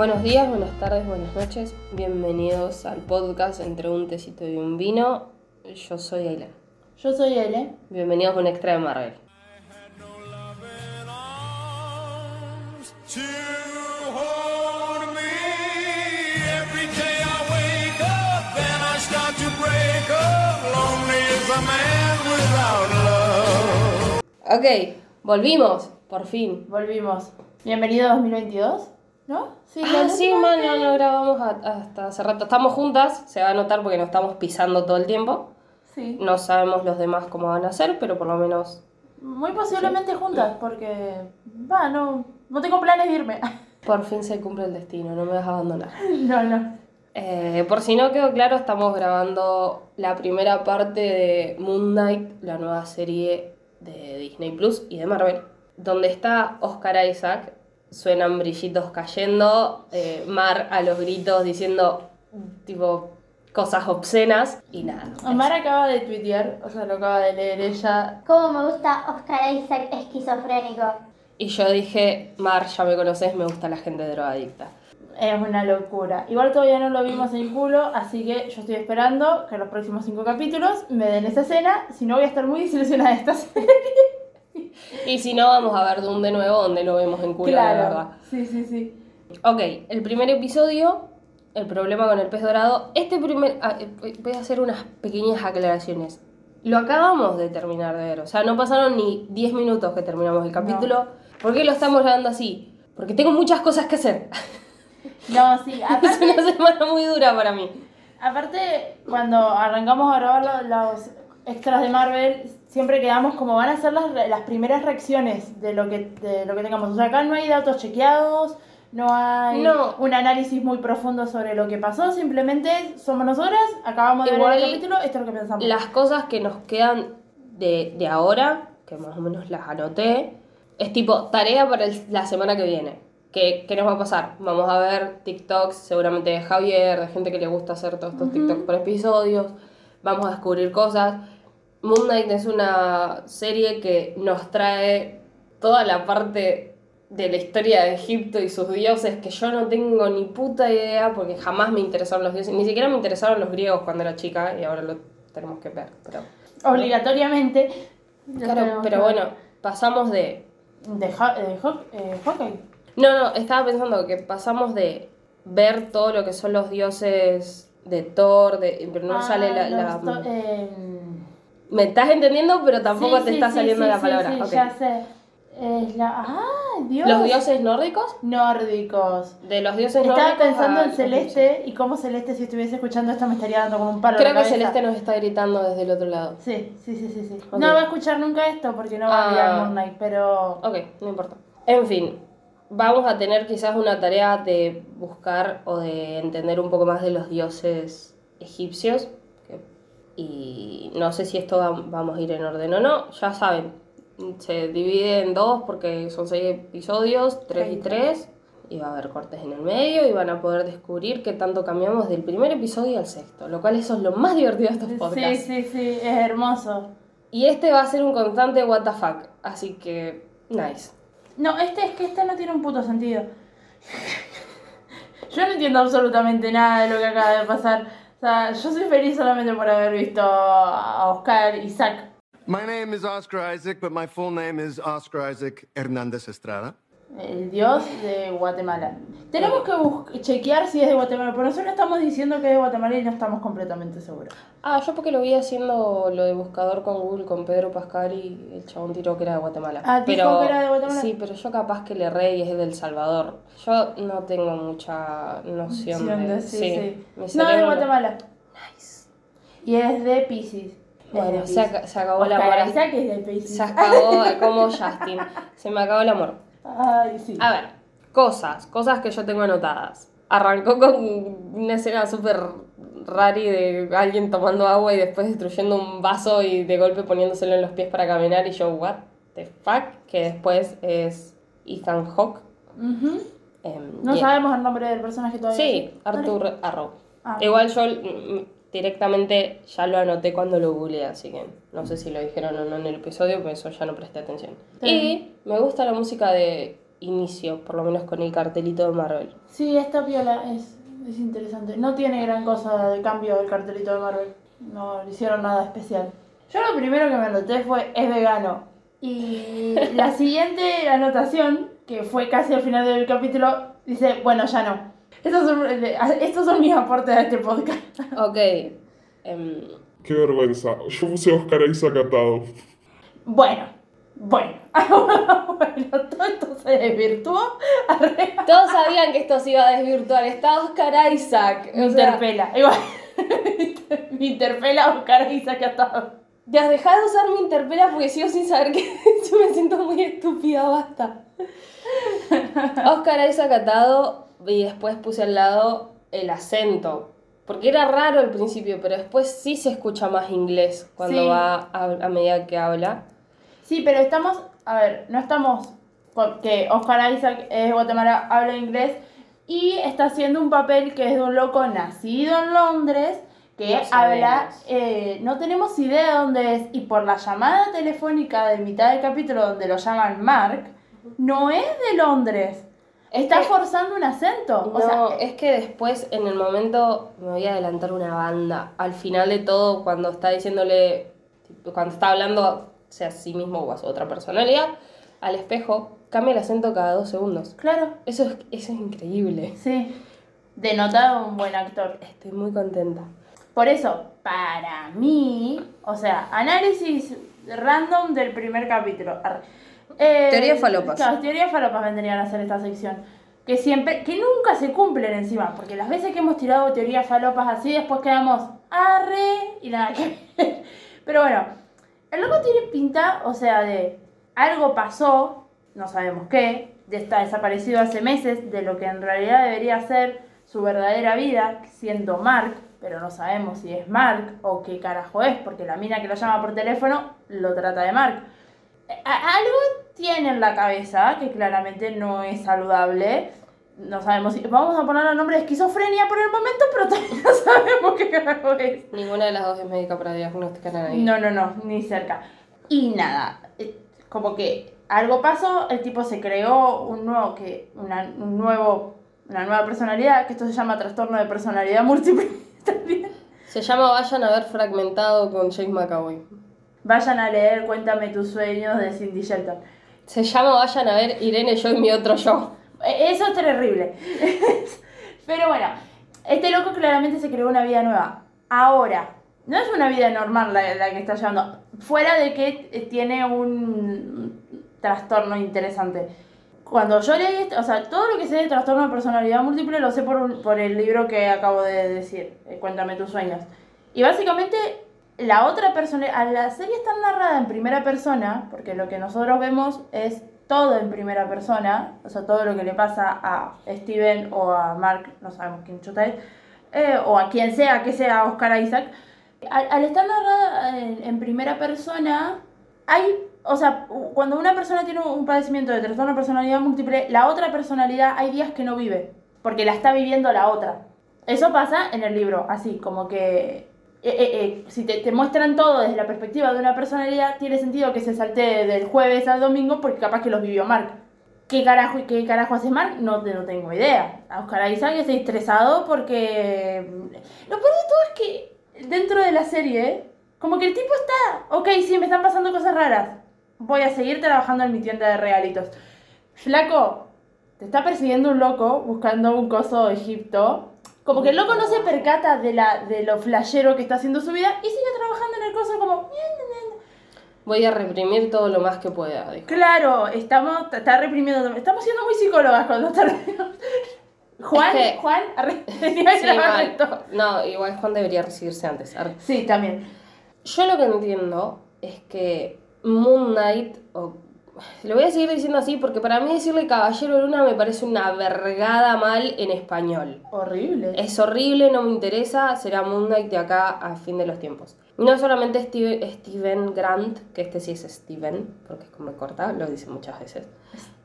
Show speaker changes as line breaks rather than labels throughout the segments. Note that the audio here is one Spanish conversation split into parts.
Buenos días, buenas tardes, buenas noches. Bienvenidos al podcast Entre un tecito y un vino. Yo soy Aileen.
Yo soy Ele.
Bienvenidos a un extra de Marvel. Ok, volvimos, por fin.
Volvimos. Bienvenido a 2022, ¿no? Sí,
Ah, sí, man, no, no grabamos hasta hace rato. Estamos juntas, se va a notar porque nos estamos pisando todo el tiempo.
Sí.
No sabemos los demás cómo van a ser, pero por lo menos
Muy posiblemente juntas, porque. Va, no. No tengo planes de irme.
por fin se cumple el destino, no me vas a abandonar.
no, no.
Eh, por si no quedó claro, estamos grabando la primera parte de Moon Knight, la nueva serie de Disney Plus y de Marvel, donde está Oscar Isaac. Suenan brillitos cayendo, eh, Mar a los gritos diciendo tipo cosas obscenas y nada.
Amar acaba de tuitear, o sea, lo acaba de leer ella.
Cómo me gusta Oscar Isaac esquizofrénico.
Y yo dije, Mar, ya me conoces, me gusta la gente drogadicta.
Es una locura. Igual todavía no lo vimos en culo, así que yo estoy esperando que los próximos cinco capítulos me den esa escena. Si no, voy a estar muy desilusionada de esta serie.
Y si no, vamos a ver Doom de nuevo, donde lo vemos en culo, de verdad.
Sí, sí, sí.
Ok, el primer episodio, el problema con el pez dorado. Este primer. ah, eh, voy a hacer unas pequeñas aclaraciones. Lo acabamos de terminar de ver, o sea, no pasaron ni 10 minutos que terminamos el capítulo. ¿Por qué lo estamos grabando así? Porque tengo muchas cosas que hacer.
No, sí,
es
aparte.
una semana muy dura para mí.
Aparte, cuando arrancamos a grabar lo- los extras de Marvel, siempre quedamos como van a ser las, las primeras reacciones de lo, que, de lo que tengamos. O sea, acá no hay datos chequeados, no hay
No.
un análisis muy profundo sobre lo que pasó, simplemente somos nosotras, acabamos de
Igual,
ver el capítulo, esto es lo que pensamos.
Las cosas que nos quedan de, de ahora, que más o menos las anoté, es tipo tarea para el- la semana que viene. ¿Qué, ¿Qué nos va a pasar? Vamos a ver TikToks seguramente de Javier, de gente que le gusta hacer todos estos TikToks por episodios. Vamos a descubrir cosas. Moon Knight es una serie que nos trae toda la parte de la historia de Egipto y sus dioses que yo no tengo ni puta idea porque jamás me interesaron los dioses. Ni siquiera me interesaron los griegos cuando era chica y ahora lo tenemos que ver. Pero,
Obligatoriamente.
claro, pero bueno, pasamos de...
De, de eh, Hawkeye.
No, no, estaba pensando que pasamos de ver todo lo que son los dioses de Thor, de, pero no
Ah,
sale la...
eh,
Me estás entendiendo, pero tampoco
sí,
te
sí,
está
sí,
saliendo la palabra.
sí,
Ok.
ya sé. Es la... ¡Ah, Dios!
Los dioses nórdicos,
nórdicos.
de los dioses
Estaba
nórdicos...
pensando
a
en Celeste y cómo Celeste, si estuviese escuchando esto, me estaría dando como un palo.
Creo que. Celeste nos está gritando desde el otro lado.
Sí, sí, sí, sí. sí. No va a escuchar nunca esto porque no va a
Ah.
mirar Moon Knight, pero.
Ok, no importa. En fin, vamos a tener quizás una tarea de buscar o de entender un poco más de los dioses egipcios. Y no sé si esto va- vamos a ir en orden o no. Ya saben, se divide en dos porque son seis episodios, tres y tres. Y va a haber cortes en el medio y van a poder descubrir qué tanto cambiamos del primer episodio al sexto. Lo cual eso es lo más divertido de estos
Sí,
podcasts.
sí, sí, es hermoso.
Y este va a ser un constante what the fuck. Así que, nice.
No, este es que este no tiene un puto sentido. Yo no entiendo absolutamente nada de lo que acaba de pasar. O sea, yo soy feliz solamente por haber visto a Oscar Isaac.
My name is Oscar Isaac, but my full name is Oscar Isaac Hernandez Estrada.
El dios de Guatemala. Tenemos que chequear si es de Guatemala, pero nosotros estamos diciendo que es de Guatemala y no estamos completamente seguros.
Ah, yo porque lo vi haciendo lo de buscador con Google con Pedro Pascal y el chabón tiró que era de Guatemala.
Ah, dijo
pero,
que era de Guatemala.
Sí, pero yo capaz que le erré y es del Salvador. Yo no tengo mucha noción de...
de- sí, sí.
mi
No, de Guatemala. Y es de Pisces.
Bueno, se, aca- se acabó el
Oscar
amor.
Isaac es de Pisces.
Se acabó como Justin. Se me acabó el amor.
Ay, sí.
A ver, cosas, cosas que yo tengo anotadas. Arrancó con una escena súper rari de alguien tomando agua y después destruyendo un vaso y de golpe poniéndoselo en los pies para caminar y yo, what the fuck, que después es Ethan Hawke.
Ujú.
em,
No sabemos el nombre del personaje todavía.
Sí, Arthur Arrow.
Ah.
Igual yo mm, directamente ya lo anoté cuando lo googleé, así que no sé si lo dijeron o no en el episodio, pero eso ya no presté atención. Y me gusta la música de inicio, por lo menos con el cartelito de Marvel.
Sí, esta piola es, es interesante. No tiene gran cosa de cambio el cartelito de Marvel. No le hicieron nada especial. Yo lo primero que me anoté fue es vegano. Y la siguiente anotación, que fue casi al final del capítulo, dice, bueno, ya no. Estos son, estos son mis aportes a este podcast.
Ok. em,
Qué vergüenza. Yo puse a Oscar Isaac atado.
Bueno, bueno. bueno, todo esto se desvirtuó.
Todos sabían que esto se iba a desvirtuar. Está Oscar Isaac.
Me
o sea,
interpela. Igual. me interpela Oscar Isaac atado.
Ya, dejá de usar mi interpela porque sigo sin saber que yo me siento muy estúpida, basta. Oscar Isaac atado y después puse al lado el acento. Porque era raro al principio, pero después sí se escucha más inglés cuando
Sí.
va a, a medida que habla.
Sí, pero estamos, a ver, no estamos, porque Oscar Isaac es de Guatemala, habla inglés y está haciendo un papel que es de un loco nacido en Londres que
No
habla, eh, no tenemos idea de dónde es y por la llamada telefónica de mitad del capítulo donde lo llaman Mark, no es de Londres.
Es
Está
que-
forzando un acento. o
no,
sea,
es que después, en el momento, me voy a adelantar una banda. Al final de todo, cuando está diciéndole, cuando está hablando, sea a sí mismo o a su otra personalidad, al espejo, cambia el acento cada dos segundos.
claro,
Eso es, eso es increíble.
sí. Denota un buen actor.
Estoy muy contenta.
Por eso, para mí, o sea, análisis random del primer capítulo. Eh,
Teoría falopas.
Claro, teoría falopas vendrían a hacer esta sección. Que siempre, que nunca se cumplen encima, porque las veces que hemos tirado teorías falopas así, después quedamos arre y nada que ver. Pero bueno, el loco tiene pinta, o sea, de algo pasó, no sabemos qué, de está desaparecido hace meses, de lo que en realidad debería ser su verdadera vida, siendo Mark, pero no sabemos si es Mark o qué carajo es, porque la mina que lo llama por teléfono lo trata de Mark. Algo tiene en la cabeza que claramente no es saludable. No sabemos si. Vamos a ponerle el nombre de esquizofrenia por el momento, pero todavía no sabemos qué carajo es.
Ninguna de las dos es médica para diagnosticar a nadie.
No, no, no, ni cerca. Y nada, eh, como que algo pasó, el tipo se creó un nuevo, que, una, un nuevo, una nueva personalidad, que esto se llama trastorno de personalidad múltiple también.
Se llama Vayan a ver fragmentado con James McAvoy.
Vayan a leer Cuéntame tus sueños de Cindy Shelton.
Se llama Vayan a ver Irene, yo y mi otro yo.
Eh, Eso es terrible. Pero bueno, este loco claramente se creó una vida nueva. Ahora, no es una vida normal la, la que está llevando. Fuera de que eh, tiene un trastorno interesante. Cuando yo leí, o sea, todo lo que sé de trastorno de personalidad múltiple lo sé por, un- por el libro que acabo de decir, eh, Cuéntame tus sueños. Y básicamente la otra persona, a la serie está narrada en primera persona, porque lo que nosotros vemos es todo en primera persona, o sea, todo lo que le pasa a Steven o a Mark, no sabemos quién chuta es, eh, o a quien sea, que sea Oscar Isaac. Al, estar narrada en, en primera persona, hay, o sea, cuando una persona tiene un padecimiento de trastorno de personalidad múltiple, la otra personalidad hay días que no vive, porque la está viviendo la otra. Eso pasa en el libro, así, como que eh, eh, eh, si te, te muestran todo desde la perspectiva de una personalidad, tiene sentido que se salte del jueves al domingo porque capaz que los vivió Mark. ¿Qué carajo, qué carajo hace Mark? No, no tengo idea. A Oscar Isaac está estresado porque... Lo peor de todo es que dentro de la serie, como que el tipo está... Ok, sí, me están pasando cosas raras. Voy a seguir trabajando en mi tienda de regalitos. Flaco, te está persiguiendo un loco buscando un coso de Egipto. Como que el loco no se percata de, la, de lo flashero que está haciendo su vida y sigue trabajando en el coso como...
Voy a reprimir todo lo más que pueda. dijo.
Claro, estamos, está reprimiendo. Estamos siendo muy psicólogas cuando está Juan,
Es que-
Juan, arre- tenía que
Sí, mal. No, igual Juan debería recibirse antes. Arre.
Sí, también.
Yo lo que entiendo es que Moon Knight, o lo voy a seguir diciendo así porque para mí decirle Caballero Luna me parece una vergada mal en español.
Horrible.
Es horrible, no me interesa, será Moon Knight de acá a fin de los tiempos. No solamente Steve- Steven Grant, que este sí es Steven, porque es como corta, lo dice muchas veces,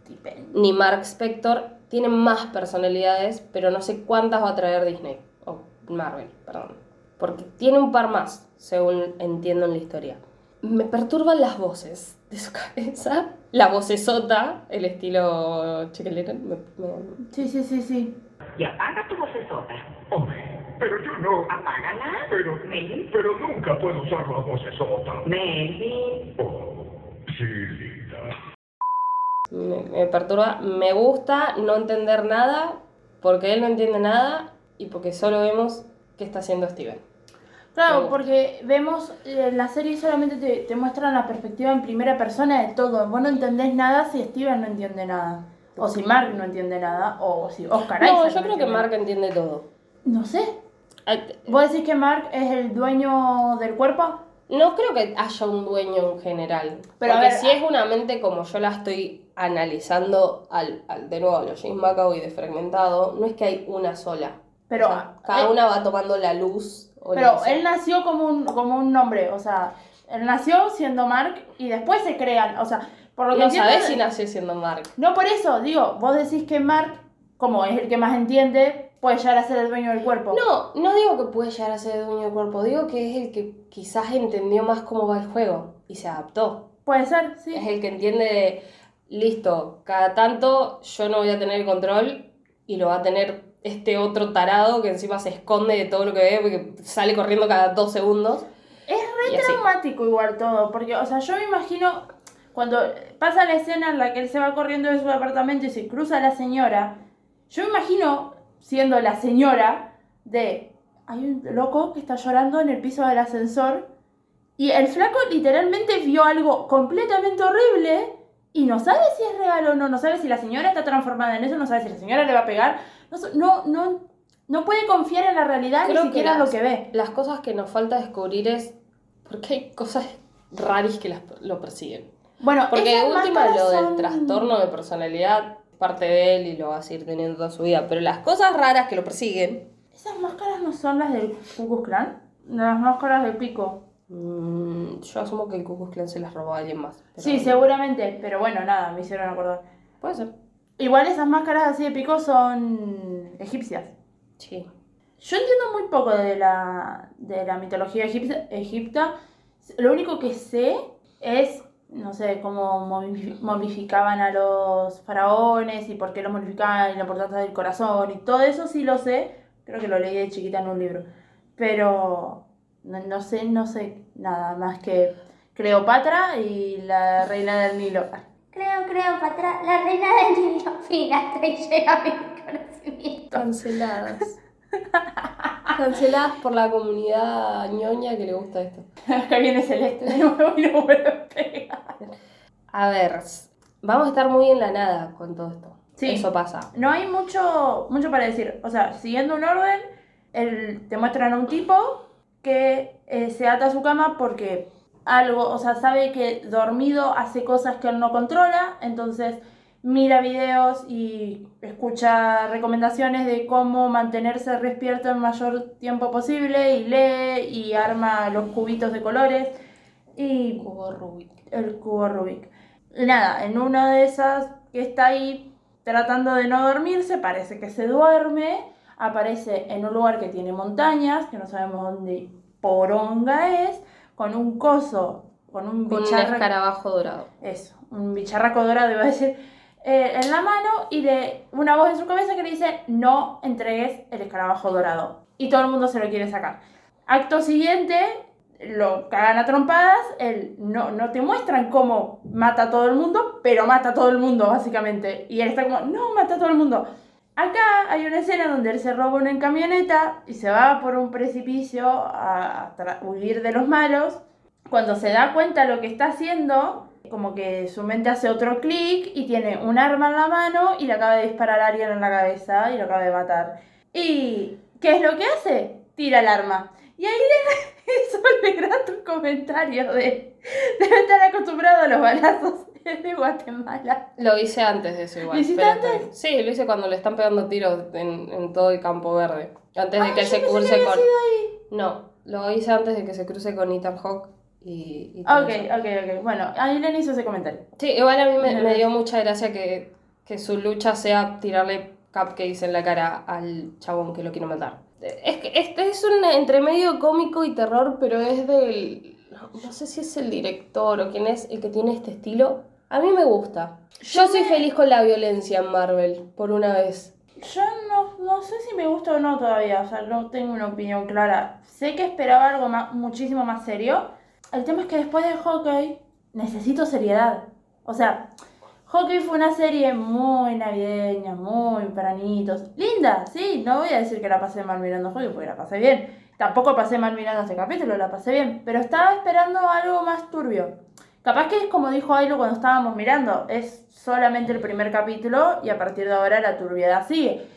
Stephen.
ni Mark Spector, tienen más personalidades, pero no sé cuántas va a traer Disney, o Marvel, perdón. Porque tiene un par más, según entiendo en la historia. Me perturban las voces de su cabeza. La vocesota, el estilo. Me, me-
Sí, sí, sí, sí.
Y apaga tu vocesota.
Hombre, pero yo no.
Apágala.
Pero,
Melvin.
pero nunca puedo usar la vocesota.
Melvin.
Oh, sí, linda.
me, me perturba. Me gusta no entender nada, porque él no entiende nada y porque solo vemos qué está haciendo Steven.
Claro, porque vemos eh, la serie solamente te, te muestran la perspectiva en primera persona de todo. Vos no entendés nada si Steven no entiende nada. O si Mark no entiende nada. O si Oscar
No,
Isaac
yo
no
creo que Mark entiende todo.
No sé. ¿Vos decís que Mark es el dueño del cuerpo?
No creo que haya un dueño en general.
Pero, a
porque
ver,
si es una mente como yo la estoy analizando al, al- de nuevo a los James McAvoy de fragmentado, no es que hay una sola.
Pero,
O sea, cada
él-
una va tomando la luz.
Pero él nació como un, como un nombre. O sea, él nació siendo Mark y después se crean. O sea, por lo que
no
entiendo
sabes
de-
si nació siendo Mark.
No por eso, digo, vos decís que Mark, como es el que más entiende, puede llegar a ser el dueño del cuerpo.
No, no digo que puede llegar a ser el dueño del cuerpo, digo que es el que quizás entendió más cómo va el juego y se adaptó.
Puede ser, sí.
Es el que entiende de, listo, cada tanto yo no voy a tener el control y lo va a tener este otro tarado que encima se esconde de todo lo que ve porque sale corriendo cada dos segundos.
Es re
así.
traumático igual todo, porque, o sea, yo me imagino cuando pasa la escena en la que él se va corriendo de su departamento y se cruza la señora, yo me imagino siendo la señora de, hay un loco que está llorando en el piso del ascensor y el flaco literalmente vio algo completamente horrible y no sabe si es real o no, no sabe si la señora está transformada en eso, no sabe si la señora le va a pegar, no, no, no, puede confiar en la realidad
Creo
ni
que
siquiera en lo que ve.
las cosas que nos falta descubrir es por qué hay cosas raras que las- lo persiguen.
Bueno,
Porque de última lo del
son-
trastorno de personalidad parte de él y lo va a seguir teniendo toda su vida. Pero las cosas raras que lo persiguen,
¿Esas máscaras no son las del Ku Klux Klan? Las máscaras de pico.
mm, yo asumo que el Ku Klux Klan se las robó a alguien más.
Sí, seguramente, pero bueno, nada, me hicieron acordar.
Puede ser.
Igual esas máscaras así de pico son egipcias.
Sí.
Yo entiendo muy poco de la, de la mitología egipcia, egipta. Lo único que sé es, no sé, cómo momifi- momificaban a los faraones y por qué los momificaban y la importancia del corazón y todo eso sí lo sé. Creo que lo leí de chiquita en un libro. Pero no, no sé, no sé nada más que Cleopatra y la reina del Nilo.
Creo, creo, Patra, la reina del niño fina, hasta ahí llega mi conocimiento.
Canceladas. Canceladas por la comunidad ñoña que le gusta esto.
Acá viene Celeste de nuevo y no a pegar.
A ver, vamos a estar muy en la nada con todo esto.
Sí.
Eso pasa.
No hay mucho, mucho para decir. O sea, siguiendo un orden, el- te muestran a un tipo que eh, se ata a su cama porque algo, o sea, sabe que dormido hace cosas que él no controla, entonces mira videos y escucha recomendaciones de cómo mantenerse despierto el mayor tiempo posible y lee y arma los cubitos de colores y
Cubo Rubik.
el cubo Rubik. Nada, en una de esas que está ahí tratando de no dormirse, parece que se duerme, aparece en un lugar que tiene montañas, que no sabemos dónde poronga es, con un coso, con un
Con un
bicharraco,
escarabajo dorado.
eso, un bicharraco dorado iba a decir, eh, en la mano y de una voz en su cabeza que le dice, no entregues el escarabajo dorado. Y todo el mundo se lo quiere sacar. Acto siguiente, lo cagan a trompadas, él no, no te muestran cómo mata a todo el mundo, pero mata a todo el mundo, básicamente. Y él está como, no, mata a todo el mundo. Acá hay una escena donde él se roba una camioneta y se va por un precipicio a, huir de los malos. Cuando se da cuenta lo que está haciendo, como que su mente hace otro clic y tiene un arma en la mano y le acaba de disparar a alguien en la cabeza y lo acaba de matar. ¿Y qué es lo que hace? Tira el arma. Y ahí le hizo grato comentario de debe estar acostumbrado a los balazos de Guatemala.
Lo hice antes de eso igual.
¿Lo hiciste antes?
Sí, lo hice cuando le están pegando tiros en, en todo el campo verde. Antes de que
yo
se
pensé que
cruce
había
con.
sido ahí.
No, lo hice antes de que se cruce con Ethan Hawke y. y todo
Ok,
eso.
ok, ok. Bueno, ahí le hizo ese comentario.
Sí, igual a mí me, dio mucha gracia que, que su lucha sea tirarle cupcakes en la cara al chabón que lo quiere matar. Es que este es un entremedio cómico y terror, pero es del. no, no sé si es el director o quién es el que tiene este estilo. A mí me gusta. Yo soy feliz con la violencia en Marvel, por una vez.
Yo no, no sé si me gusta o no todavía, o sea, no tengo una opinión clara. Sé que esperaba algo ma- muchísimo más serio. El tema es que después de Hockey necesito seriedad. O sea, Hockey fue una serie muy navideña, muy para niñitos. Linda, sí, no voy a decir que la pasé mal mirando Hockey porque la pasé bien. Tampoco pasé mal mirando este capítulo, la pasé bien. Pero estaba esperando algo más turbio. Capaz que es como dijo Ailu cuando estábamos mirando, es solamente el primer capítulo y a partir de ahora la turbiedad sigue.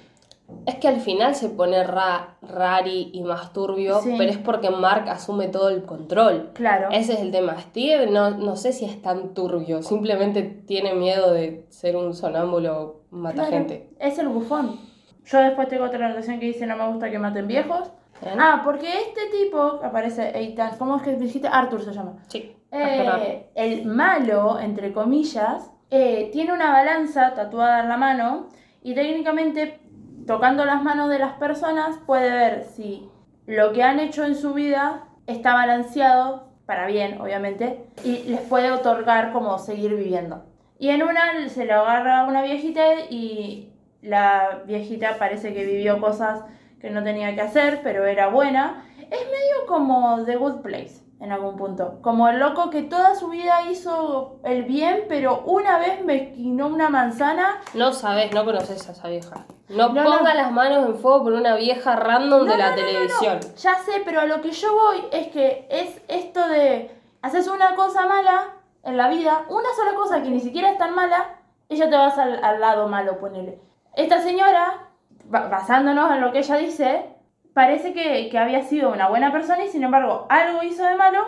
Es que al final se pone ra, rari y más turbio,
Sí.
pero es porque Mark asume todo el control.
Claro.
Ese es el tema. Steve no, no sé si es tan turbio, simplemente tiene miedo de ser un sonámbulo mata
Claro,
gente.
Es el bufón. Yo después tengo otra anotación que dice no me gusta que maten viejos.
Bien.
Ah, porque este tipo aparece Eitan, ¿cómo es que dijiste? Arthur se llama.
Sí.
Eh, el malo, entre comillas, eh, tiene una balanza tatuada en la mano y técnicamente tocando las manos de las personas puede ver si lo que han hecho en su vida está balanceado, para bien obviamente, y les puede otorgar como seguir viviendo. Y en una se lo agarra a una viejita y la viejita parece que vivió cosas que no tenía que hacer, pero era buena. Es medio como The Good Place en algún punto. Como el loco que toda su vida hizo el bien, pero una vez me esquinó una manzana.
No sabes, no conoces a esa vieja. No,
No,
ponga
no.
las manos en fuego por una vieja random
No,
de la televisión.
Ya sé, pero a lo que yo voy es que es esto de haces una cosa mala en la vida, una sola cosa que ni siquiera es tan mala, y ya te vas al, al lado malo, ponele. Esta señora, basándonos en lo que ella dice, parece que, que había sido una buena persona y sin embargo algo hizo de malo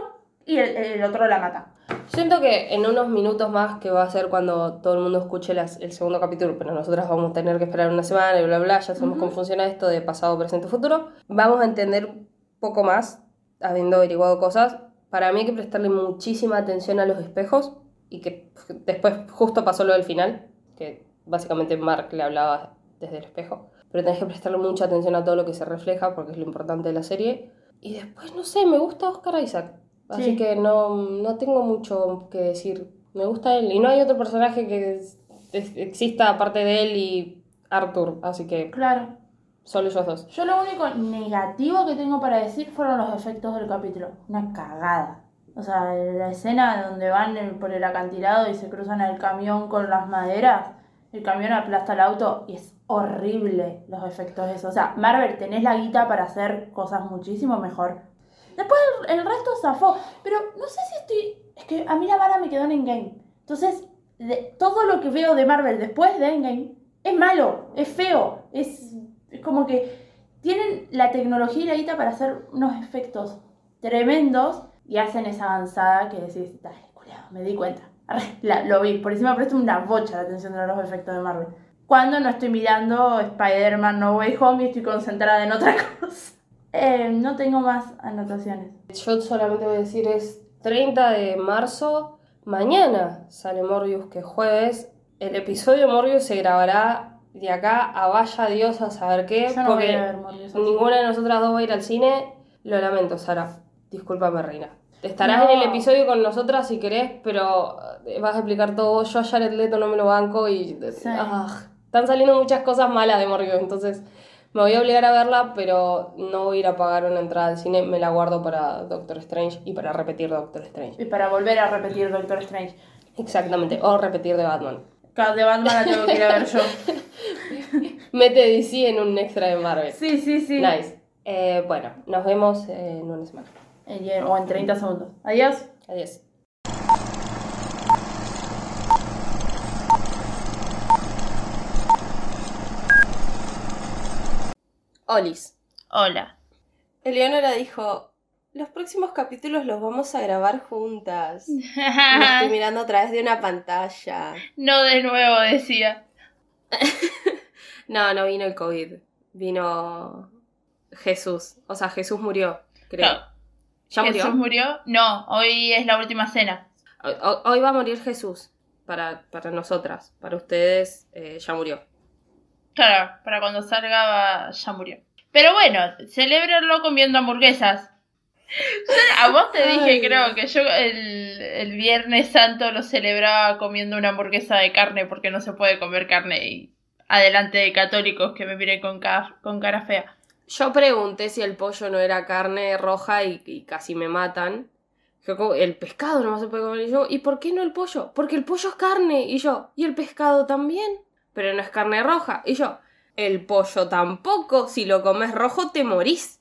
y el, el otro la mata.
Siento que en unos minutos más, que va a ser cuando todo el mundo escuche las- el segundo capítulo, pero nosotras vamos a tener que esperar una semana y bla, bla, ya sabemos cómo funciona esto de pasado, presente, futuro, vamos a entender un poco más, habiendo averiguado cosas. Para mí hay que prestarle muchísima atención a los espejos y que después justo pasó lo del final, que básicamente Mark le hablaba desde el espejo, pero tenés que prestarle mucha atención a todo lo que se refleja porque es lo importante de la serie. Y después, no sé, me gusta Oscar Isaac. Así
Sí.
que no, no tengo mucho que decir. Me gusta él. Y no hay otro personaje que es- es- exista aparte de él y Arthur. Así que
Claro.
solo ellos dos.
Yo lo único negativo que tengo para decir fueron los efectos del capítulo. Una cagada. O sea, la escena donde van por el acantilado y se cruzan el camión con las maderas, el camión aplasta el auto y es horrible los efectos de eso. O sea, Marvel, tenés la guita para hacer cosas muchísimo mejor. Después el, resto zafó, pero no sé si estoy... Es que a mí la vara me quedó en Endgame. Entonces, todo lo que veo de Marvel después de Endgame es malo, es feo, es, es como que tienen la tecnología y la guita para hacer unos efectos tremendos y hacen esa avanzada que decís, dale, culiao, me di cuenta. Lo vi, por encima presto una bocha la atención de los efectos de Marvel. Cuando no estoy mirando Spider-Man No Way Home y estoy concentrada en otra cosa. Eh, no tengo más anotaciones.
Yo solamente voy a decir es 30 de marzo. Mañana sale Morbius, que es jueves. El episodio Morbius se grabará de acá a vaya Dios a saber qué.
Yo no voy
porque
a ver Morbius.
ninguna de nosotras dos va a ir al cine. Lo lamento, Sara. Discúlpame, Reina. Estarás
No.
en el episodio con nosotras si querés, pero vas a explicar todo. Yo a Jared Leto no me lo banco y...
Sí.
ah, están saliendo muchas cosas malas de Morbius, entonces me voy a obligar a verla, pero no voy a ir a pagar una entrada al cine. Me la guardo para Doctor Strange y para repetir Doctor Strange.
Y para volver a repetir Doctor Strange.
Exactamente, o repetir de Batman.
Cada de Batman la tengo que ir a ver yo.
Mete DC en un extra de Marvel.
Sí, sí, sí.
Nice. Eh, bueno, nos vemos en una semana.
O en 30 segundos. Adiós.
Adiós. Olis.
Hola.
Eleonora dijo, los próximos capítulos los vamos a grabar juntas. Me estoy mirando a través de una pantalla.
no de nuevo, decía.
No, no vino el COVID. Vino Jesús. O sea, Jesús murió, creo.
No.
¿Ya murió?
¿Jesús murió? No, hoy es la última cena.
Hoy, hoy- hoy va a morir Jesús. Para, para nosotras. Para ustedes, eh, ya murió.
Claro, para cuando salga ya murió. Pero bueno, celebrenlo comiendo hamburguesas. A vos te dije,
Ay.
creo, que yo el, el Viernes Santo lo celebraba comiendo una hamburguesa de carne porque no se puede comer carne y adelante de católicos que me miren con, ca- con cara fea.
Yo pregunté si el pollo no era carne roja y, y casi me matan. Yo el pescado no se puede comer. Y yo, ¿y por qué no el pollo? Porque el pollo es carne. Y yo, ¿y el pescado también? Pero no es carne roja. Y yo, el pollo tampoco. Si lo comes rojo te morís.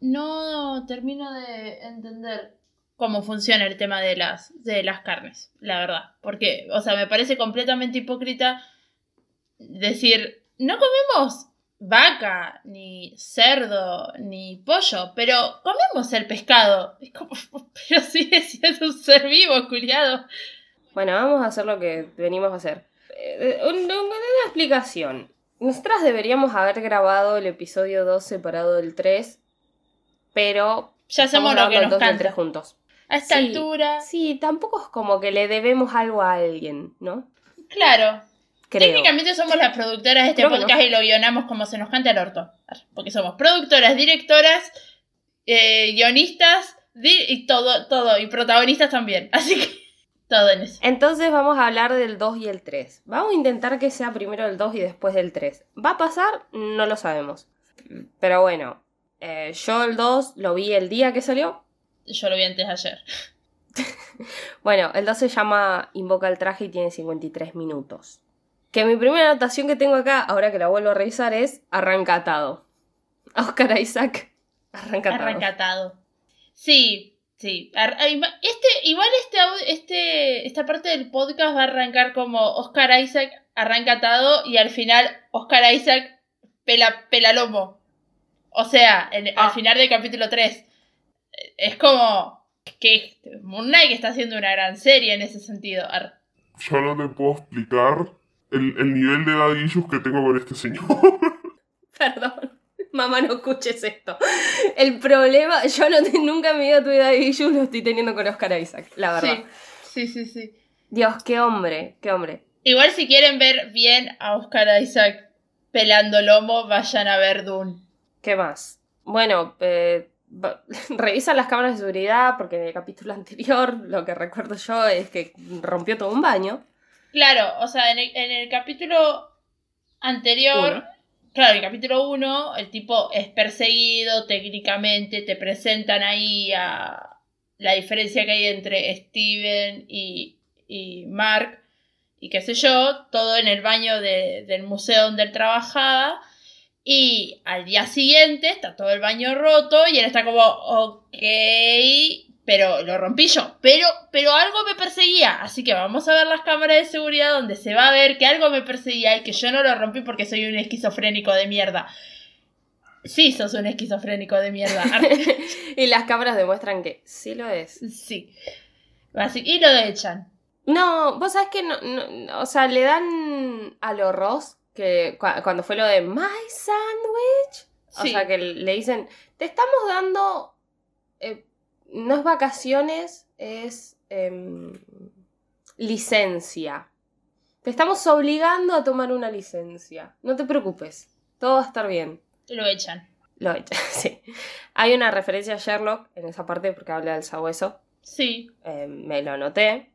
No termino de entender cómo funciona el tema de las, de las carnes, la verdad. Porque, o sea, me parece completamente hipócrita decir, no comemos vaca, ni cerdo, ni pollo, pero comemos el pescado. Es como, pero sigue siendo un ser vivo, culiado.
Bueno, vamos a hacer lo que venimos a hacer. Eh, un- un- una explicación. Nosotras deberíamos haber grabado el episodio 2 separado del 3. Pero
Ya hacemos lo que nos
el 2 y el 3
canta.
juntos.
A esta
Sí,
altura,
Sí, tampoco es como que le debemos algo a alguien, ¿no?
claro.
Creo.
Técnicamente somos las productoras de este
Creo
podcast
no.
y lo guionamos como se nos canta el orto. Porque somos productoras, directoras, eh, guionistas di- y todo, todo, y protagonistas también. Así que todo en eso.
Entonces vamos a hablar del 2 y el 3. Vamos a intentar que sea primero el 2 y después del 3. ¿Va a pasar? No lo sabemos. Pero bueno, eh, yo el 2 lo vi el día que salió.
Yo lo vi antes de ayer.
Bueno, el 2 se llama Invoca el traje y tiene 53 minutos. Que mi primera anotación que tengo acá, ahora que la vuelvo a revisar, es arrancatado. Oscar Isaac, arrancatado.
Arrancatado. Sí, sí. Este, igual este, este, esta parte del podcast va a arrancar como Oscar Isaac arrancatado y al final Oscar Isaac pela, pelalomo. O sea, en-
Ah.
al final del capítulo 3. Es como que Moon Knight está haciendo una gran serie en ese sentido. Ar-
Yo no te puedo explicar el, el nivel de issues que tengo con este señor.
Perdón. Mamá, no escuches esto. El problema, yo no te- nunca en mi vida tuve Daddy Issues, lo estoy teniendo con Oscar Isaac, la verdad.
Sí, sí, sí, sí.
Dios, qué hombre, qué hombre.
Igual si quieren ver bien a Oscar Isaac pelando lomo, vayan a ver Dune.
¿Qué más? Bueno, eh, revisan las cámaras de seguridad porque en el capítulo anterior lo que recuerdo yo es que rompió todo un baño.
Claro, o sea, en el, en el capítulo anterior,
Uno.
Claro, el capítulo 1, el tipo es perseguido técnicamente, te presentan ahí a la diferencia que hay entre Steven y, y Mark, y qué sé yo, todo en el baño de- del museo donde él trabajaba. Y al día siguiente está todo el baño roto y él está como, ok, pero lo rompí yo. Pero, pero algo me perseguía. Así que vamos a ver las cámaras de seguridad donde se va a ver que algo me perseguía y que yo no lo rompí porque soy un esquizofrénico de mierda. Sí, sos un esquizofrénico de mierda.
y las cámaras demuestran que sí lo es.
sí. Así, y lo echan.
No, vos sabés que no, o sea, le dan a lo Ross que cua- cuando fue lo de My Sandwich, o
Sí.
sea, que le dicen, te estamos dando, eh, no es vacaciones, es em, licencia. Te estamos obligando a tomar una licencia. No te preocupes, todo va a estar bien.
Lo echan.
Lo hecho, sí. Hay una referencia a Sherlock en esa parte porque habla del sabueso.
Sí.
Eh, me lo anoté.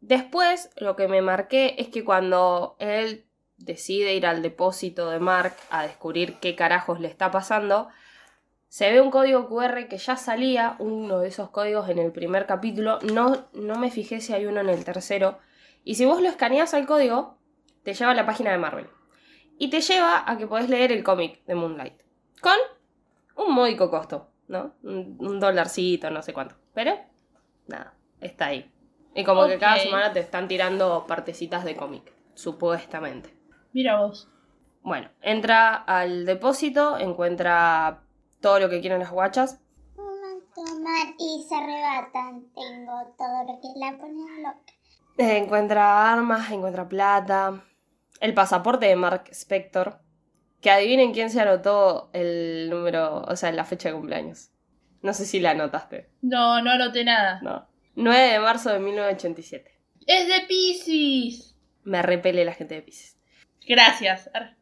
Después, lo que me marqué es que cuando él decide ir al depósito de Mark a descubrir qué carajos le está pasando, se ve un código QR que ya salía, uno de esos códigos en el primer capítulo. No, no me fijé si hay uno en el tercero. Y si vos lo escaneas al código, te lleva a la página de Marvel. Y te lleva a que podés leer el cómic de Moonlight. Con un módico costo, ¿no? Un, un dolarcito, no sé cuánto. Pero, nada, está ahí. Y como que cada semana te están tirando partecitas de cómic, supuestamente.
Mira vos.
Bueno, entra al depósito, encuentra todo lo que quieren las guachas.
Toman y se arrebatan. Tengo todo lo que la ponen loca.
Encuentra armas, encuentra plata. El pasaporte de Mark Spector. Que adivinen quién se anotó el número, o sea, la fecha de cumpleaños. No sé si la anotaste.
No, no anoté nada.
No. 9 de marzo de 1987.
Es de Pisces.
Me repele la gente de Pisces.
Gracias. Ar-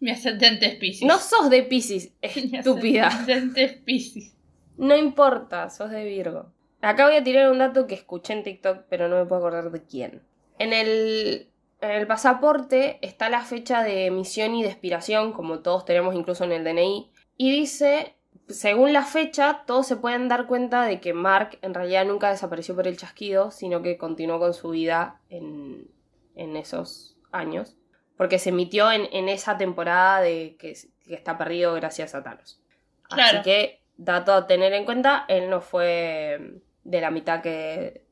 Mi ascendente es Pisces.
No sos de Pisces,
Mi
estúpida.
ascendente es Pisces.
No importa, sos de Virgo. Acá voy a tirar un dato que escuché en TikTok, pero no me puedo acordar de quién. En el, en el pasaporte está la fecha de emisión y de expiración, como todos tenemos incluso en el DNI, y dice, según la fecha, todos se pueden dar cuenta de que Mark en realidad nunca desapareció por el chasquido, sino que continuó con su vida en, en esos años, porque se emitió en, en esa temporada de que, que está perdido gracias a Thanos.
Claro.
Así que, dato a tener en cuenta, él no fue de la mitad que,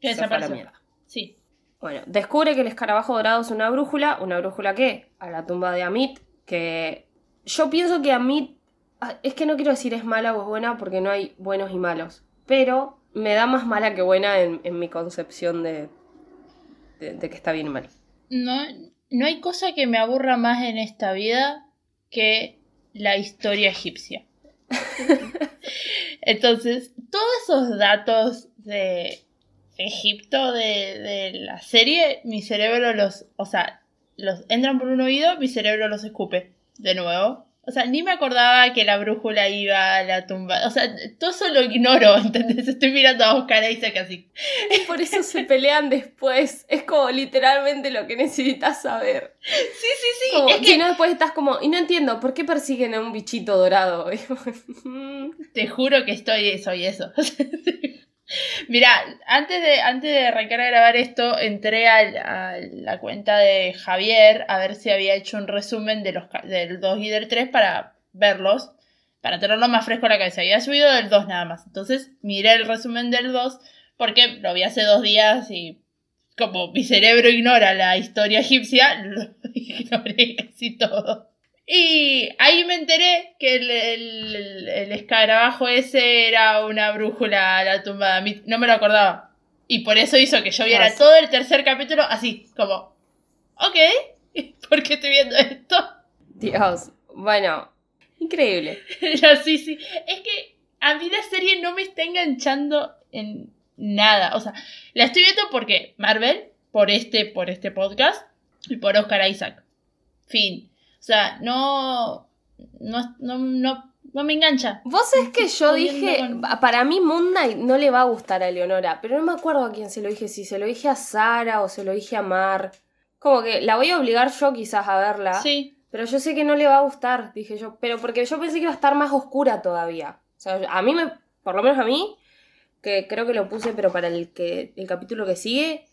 Que
se fue a la mierda.
Sí.
Bueno, descubre que el escarabajo dorado es una brújula. ¿Una brújula qué? A la tumba de Amit. Que yo pienso que Amit. ah, Es que no quiero decir es mala o es buena porque no hay buenos y malos. Pero me da más mala que buena en, en mi concepción de, de, de que está bien y mal.
No, no hay cosa que me aburra más en esta vida que la historia egipcia. Entonces, todos esos datos de Egipto de, de la serie, mi cerebro los, o sea, los entran por un oído, mi cerebro los escupe de nuevo. O sea, ni me acordaba que la brújula iba a la tumba. O sea, todo eso lo ignoro, ¿entendés? Estoy mirando a Oscar Isaac así.
Por eso se pelean después. Es como literalmente lo que necesitas saber.
Sí, sí, sí.
Como,
es que
Si no, después estás como. Y no entiendo, ¿por qué persiguen a un bichito dorado?
Te juro que estoy, soy eso. Mira, antes de, antes de arrancar a grabar esto, entré al- a, la cuenta de Javier a ver si había hecho un resumen de los, del 2 y del 3 para verlos, para tenerlo más fresco en la cabeza. Había subido del 2 nada más. Entonces miré el resumen del 2 porque lo vi hace dos días y como mi cerebro ignora la historia egipcia, lo ignoré casi todo. Y ahí me enteré que el, el, el- el escarabajo ese era una brújula a la tumba de. No me lo acordaba. Y por eso hizo que yo viera todo el tercer capítulo así, como, ok, ¿por qué estoy viendo esto?
Dios. Bueno, increíble.
Sí, sí. Es que a mí la serie no me está enganchando en nada. O sea, la estoy viendo porque Marvel, por este, por este podcast, y por Oscar Isaac. Fin. O sea, no. No, no, no, no me engancha.
Vos es que yo dije,
con-
para mí Moon Knight no le va a gustar a Leonora, pero no me acuerdo a quién se lo dije, si se lo dije a Sara o se lo dije a Mar. Como que la voy a obligar yo quizás a verla,
Sí.
pero yo sé que no le va a gustar, dije yo, pero porque yo pensé que iba a estar más oscura todavía. O sea, a mí me, por lo menos a mí, que creo que lo puse, pero para el que el capítulo que sigue,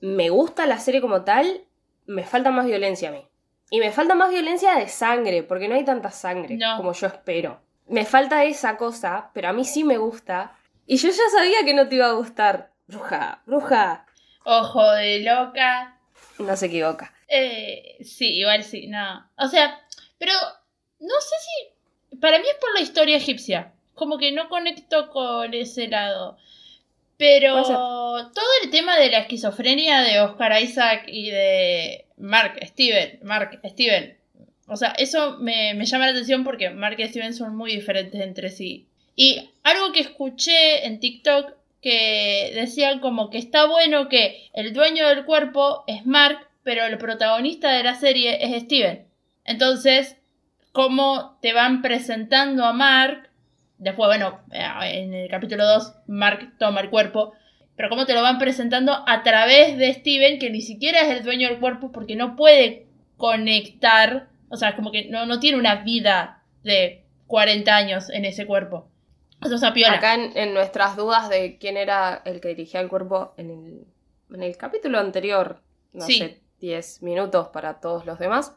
me gusta la serie como tal, me falta más violencia a mí. Y me falta más violencia de sangre, porque no hay tanta sangre
No.
como yo espero. Me falta esa cosa, pero a mí sí me gusta. Y yo ya sabía que no te iba a gustar. Bruja, bruja.
Ojo de loca.
No se equivoca.
Eh, sí, igual sí, no. O sea, pero no sé si. Para mí es por la historia egipcia. Como que no conecto con ese lado. Pero todo el tema de la esquizofrenia de Oscar Isaac y de Mark Steven. Mark Steven. O sea, eso me, me llama la atención porque Mark y Steven son muy diferentes entre sí. Y algo que escuché en TikTok que decían como que está bueno que el dueño del cuerpo es Mark, pero el protagonista de la serie es Steven. Entonces, cómo te van presentando a Mark, después, bueno, en el capítulo 2, Mark toma el cuerpo, pero cómo te lo van presentando a través de Steven, que ni siquiera es el dueño del cuerpo porque no puede conectar, o sea, como que no, no tiene una vida de 40 años en ese cuerpo. Eso es a piola.
Acá en, en nuestras dudas de quién era el que dirigía el cuerpo en el, en el capítulo anterior, no
Sí.
sé, 10 minutos para todos los demás,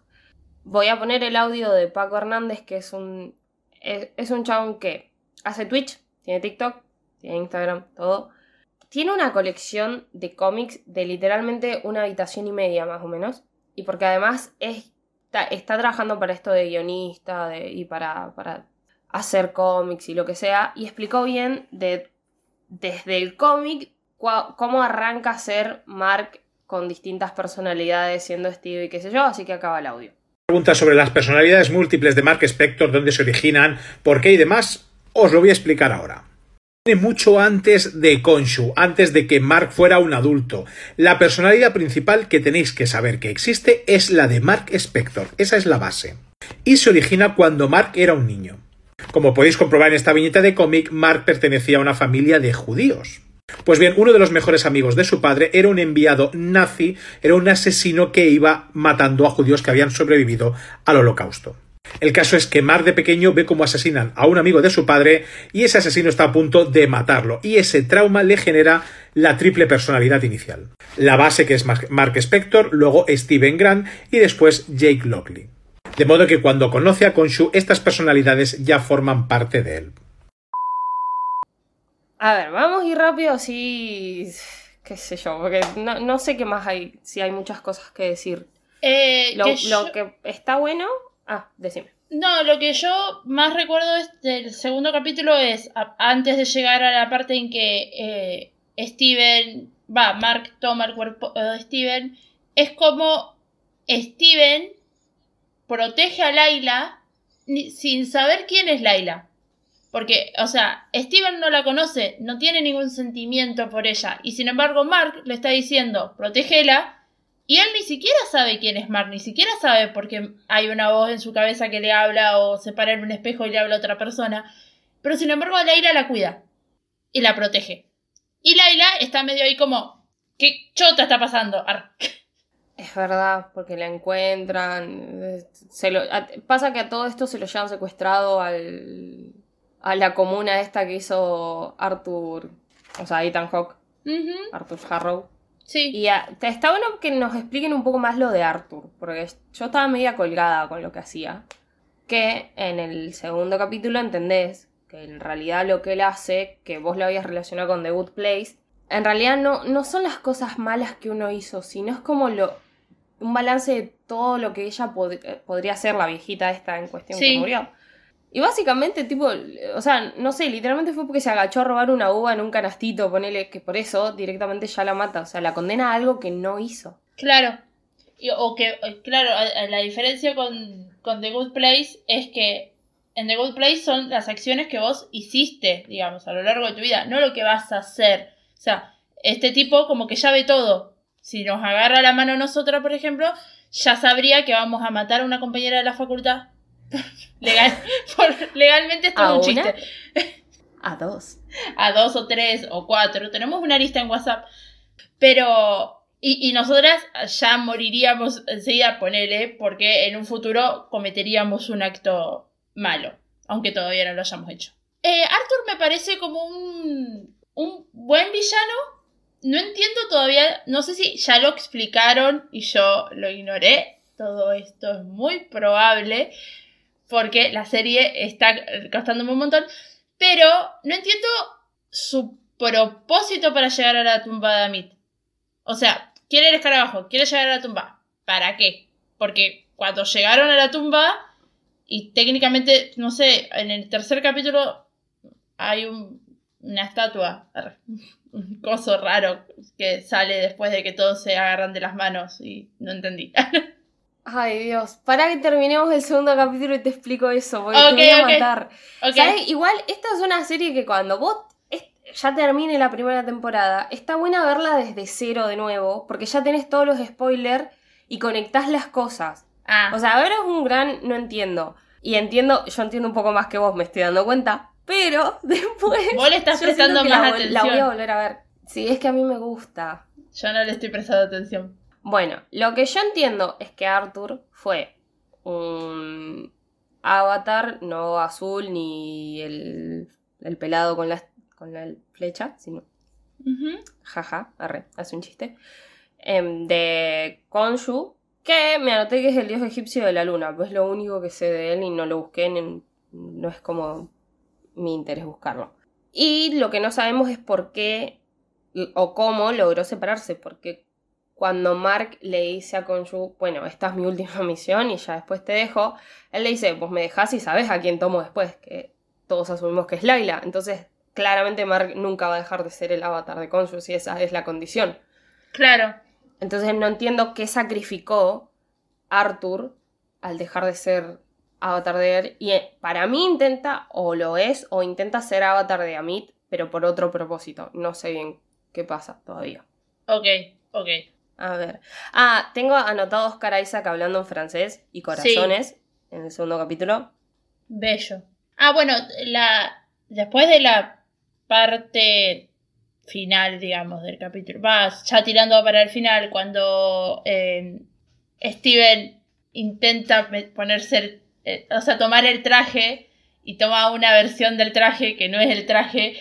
voy a poner el audio de Paco Hernández, que es un, es, es un chabón que hace Twitch, tiene TikTok, tiene Instagram, todo. Tiene una colección de cómics de literalmente una habitación y media más o menos. Y porque además es- está, trabajando para esto de guionista y para, para hacer cómics y lo que sea. Y explicó bien de, desde el cómic cómo arranca a ser Mark con distintas personalidades siendo Steve y qué sé yo. Así que acaba el audio.
Preguntas sobre las personalidades múltiples de Mark Spector, dónde se originan, por qué y demás, os lo voy a explicar ahora. Mucho antes de Konshu, antes de que Mark fuera un adulto. La personalidad principal que tenéis que saber que existe es la de Mark Spector, esa es la base. Y se origina cuando Mark era un niño. Como podéis comprobar en esta viñeta de cómic, Mark pertenecía a una familia de judíos. Pues bien, uno de los mejores amigos de su padre era un enviado nazi, era un asesino que iba matando a judíos que habían sobrevivido al holocausto. El caso es que Mark de pequeño ve cómo asesinan a un amigo de su padre y ese asesino está a punto de matarlo y ese trauma le genera la triple personalidad inicial. La base que es Mark Spector, luego Steven Grant y después Jake Lockley. De modo que cuando conoce a Konshu estas personalidades ya forman parte de él.
A ver, vamos a ir rápido así. qué sé yo, porque no, no sé qué más hay, si hay muchas cosas que decir.
Eh,
Lo,
que
lo
yo-
que está bueno. Ah, decime.
No, lo que yo más recuerdo del segundo capítulo es antes de llegar a la parte en que eh, Steven, va, Mark toma el cuerpo eh, de Steven, es como Steven protege a Laila sin saber quién es Laila. Porque, o sea, Steven no la conoce, no tiene ningún sentimiento por ella. Y sin embargo, Mark le está diciendo, protégela. Y él ni siquiera sabe quién es Mark, ni siquiera sabe porque hay una voz en su cabeza que le habla o se para en un espejo y le habla a otra persona. Pero sin embargo, a Laila la cuida y la protege. Y Laila está medio ahí como, ¿qué chota está pasando? Ar.
Es verdad, porque la encuentran. Se lo, a- pasa que a todo esto se lo llevan secuestrado al, a la comuna esta que hizo Arthur. O sea, Ethan Hawke,
Ujú,
Arthur Harrow.
Sí.
Y a- está bueno que nos expliquen un poco más lo de Arthur, porque yo estaba media colgada con lo que hacía. Que en el segundo capítulo entendés que en realidad lo que él hace, que vos lo habías relacionado con The Good Place, en realidad no, no son las cosas malas que uno hizo, sino es como lo un balance de todo lo que ella pod- eh, podría ser la viejita esta en cuestión
Sí.
que murió. Y básicamente, tipo, o sea, no sé, literalmente fue porque se agachó a robar una uva en un canastito, ponele que por eso directamente ya la mata. O sea, la condena a algo que no hizo.
Claro. Y- o que, o- claro, la diferencia con, con The Good Place es que en The Good Place son las acciones que vos hiciste, digamos, a lo largo de tu vida, no lo que vas a hacer. O sea, este tipo como que ya ve todo. Si nos agarra la mano a nosotros, por ejemplo, ya sabría que vamos a matar a una compañera de la facultad. Legal, por- legalmente esto es
¿A
un
una?
chiste.
A dos.
a dos o tres o cuatro. Tenemos una lista en WhatsApp. Pero. Y, y nosotras ya moriríamos enseguida, ponele, porque en un futuro cometeríamos un acto malo. Aunque todavía no lo hayamos hecho. Eh, Arthur me parece como un. un buen villano. No entiendo todavía. No sé si ya lo explicaron y yo lo ignoré. Todo esto es muy probable. Porque la serie está costándome un montón. Pero no entiendo su propósito para llegar a la tumba de Amit. O sea, quiere el escarabajo, quiere llegar a la tumba. ¿Para qué? Porque cuando llegaron a la tumba, y técnicamente, no sé, en el tercer capítulo hay un- una estatua, un coso raro que sale después de que todos se agarran de las manos y no entendí.
Ay, Dios. Para que terminemos el segundo capítulo y te explico eso, porque te voy a matar. ¿Sabes? Igual, esta es una serie que cuando vos ya termine la primera temporada, está buena verla desde cero de nuevo, porque ya tenés todos los spoilers y conectás las cosas.
Ah,
O sea, ahora es un gran no entiendo. Y entiendo, yo entiendo un poco más que vos, me estoy dando cuenta. Pero después.
Vos le estás prestando más
la, vol- La voy a
atención.
volver a ver. Sí, es que a mí me gusta.
yo no le estoy prestando atención.
Bueno, lo que yo entiendo es que Arthur fue un avatar, no azul ni el, el pelado con la, con la flecha, sino jaja, arre, hace un chiste, em, de Khonshu, que me anoté que es el dios egipcio de la luna, pues es lo único que sé de él y no lo busqué, ni- no es como mi interés buscarlo. Y lo que no sabemos es por qué o cómo logró separarse, porque cuando Mark le dice a Khonshu, bueno, esta es mi última misión y ya después te dejo, él le dice, vos me dejás y sabes a quién tomo después, que todos asumimos que es Laila. Entonces, claramente Mark nunca va a dejar de ser el avatar de Khonshu si esa es la condición.
Claro.
Entonces no entiendo qué sacrificó Arthur al dejar de ser avatar de él. Y eh, para mí intenta, o lo es, o intenta ser avatar de Amit, pero por otro propósito. No sé bien qué pasa todavía.
Ok, ok.
A ver. Ah, tengo anotado a Oscar Isaac hablando en francés y corazones en el segundo capítulo.
Bello. Ah, bueno, la después de la parte final, digamos, del capítulo, va ya tirando para el final, cuando eh, Steven intenta ponerse, el- eh, o sea, tomar el traje y toma una versión del traje que no es el traje,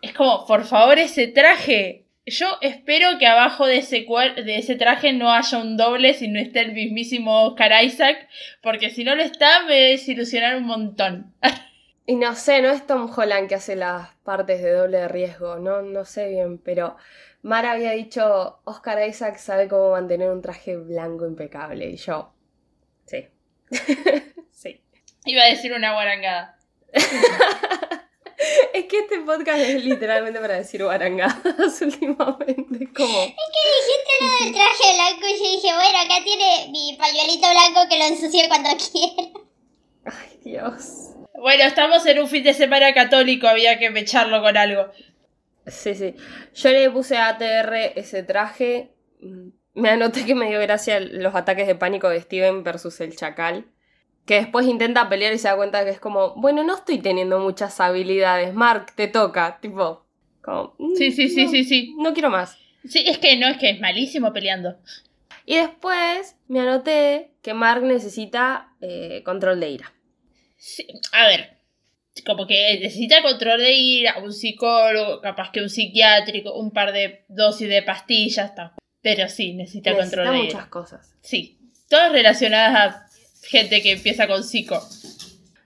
es como, por favor, ese traje. Yo espero que abajo de ese, de ese traje no haya un doble si no está el mismísimo Oscar Isaac, porque si no lo está me desilusionar un montón.
Y no sé, no es Tom Holland que hace las partes de doble de riesgo, no, no sé bien, pero Mara había dicho, Oscar Isaac sabe cómo mantener un traje blanco impecable, y yo, sí. sí.
Iba a decir una guarangada.
Es que este podcast es literalmente para decir guarangadas últimamente, como...
Dijiste lo del traje blanco y yo dije, bueno, acá tiene mi pañuelito blanco que lo ensucie cuando quiera.
Ay, Dios.
Bueno, estamos en un fin de semana católico, había que mecharlo con algo.
Sí, sí. Yo le puse a ATR ese traje. mm, Me anoté que me dio gracia los ataques de pánico de Steven versus el chacal. Que después intenta pelear y se da cuenta que es como, bueno, no estoy teniendo muchas habilidades. Mark, te toca. Tipo, como, mm,
Sí, sí, sí,
no,
sí, sí.
No quiero más.
Sí, es que no, es que es malísimo peleando.
Y después me anoté que Mark necesita eh, control de ira.
Sí, a ver, como que necesita control de ira, un psicólogo, capaz que un psiquiátrico, un par de dosis de pastillas, está. Pero sí, necesita,
Necesita
control de
muchas
ira.
cosas.
Sí, todas relacionadas a gente que empieza con psico.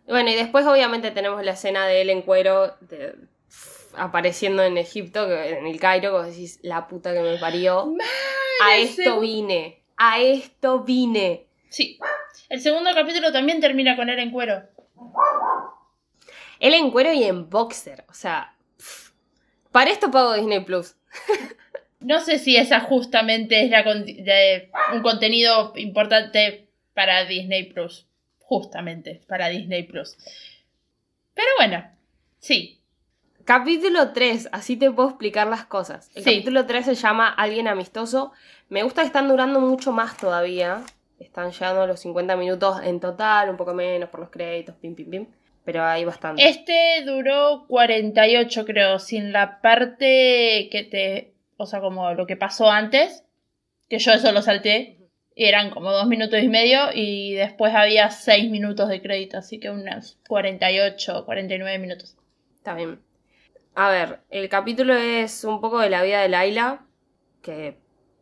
Bueno, y después obviamente tenemos la escena de él en cuero de- apareciendo en Egipto, en el Cairo, vos decís, la puta que me parió. a esto vine, a esto vine.
Sí. El segundo capítulo también termina con él en cuero.
Él en cuero y en boxer, o sea, pff, para esto pago Disney Plus.
No sé si esa justamente es la con- de- un contenido importante para Disney Plus. Justamente para Disney Plus. Pero bueno, sí.
Capítulo 3, así te puedo explicar las cosas. El
Sí.
capítulo 3 se llama Alguien amistoso. Me gusta que están durando mucho más todavía. Están llegando a los 50 minutos en total, un poco menos por los créditos, pim, pim, pim. Pero hay bastante.
Este duró 48, creo, sin la parte que te. O sea, como lo que pasó antes. Que yo eso lo salté. Y eran como dos minutos y medio. Y después había 6 minutos de crédito. Así que unos 48, 49 minutos.
Está bien. A ver, el capítulo es un poco de la vida de Laila, que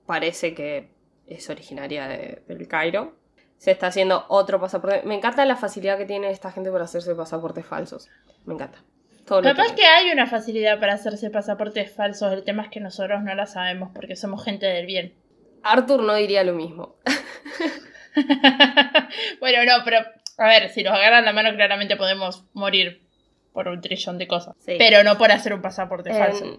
parece que es originaria de- del Cairo. Se está haciendo otro pasaporte. Me encanta la facilidad que tiene esta gente para hacerse pasaportes falsos. Me encanta. Todo
Capaz
tiene.
que hay una facilidad para hacerse pasaportes falsos. El tema es que nosotros no la sabemos porque somos gente del bien.
Arthur no diría lo mismo.
bueno, no, pero a ver, si nos agarran la mano, claramente podemos morir por un trillón de cosas.
Sí.
Pero no por hacer un pasaporte
Eh,
falso.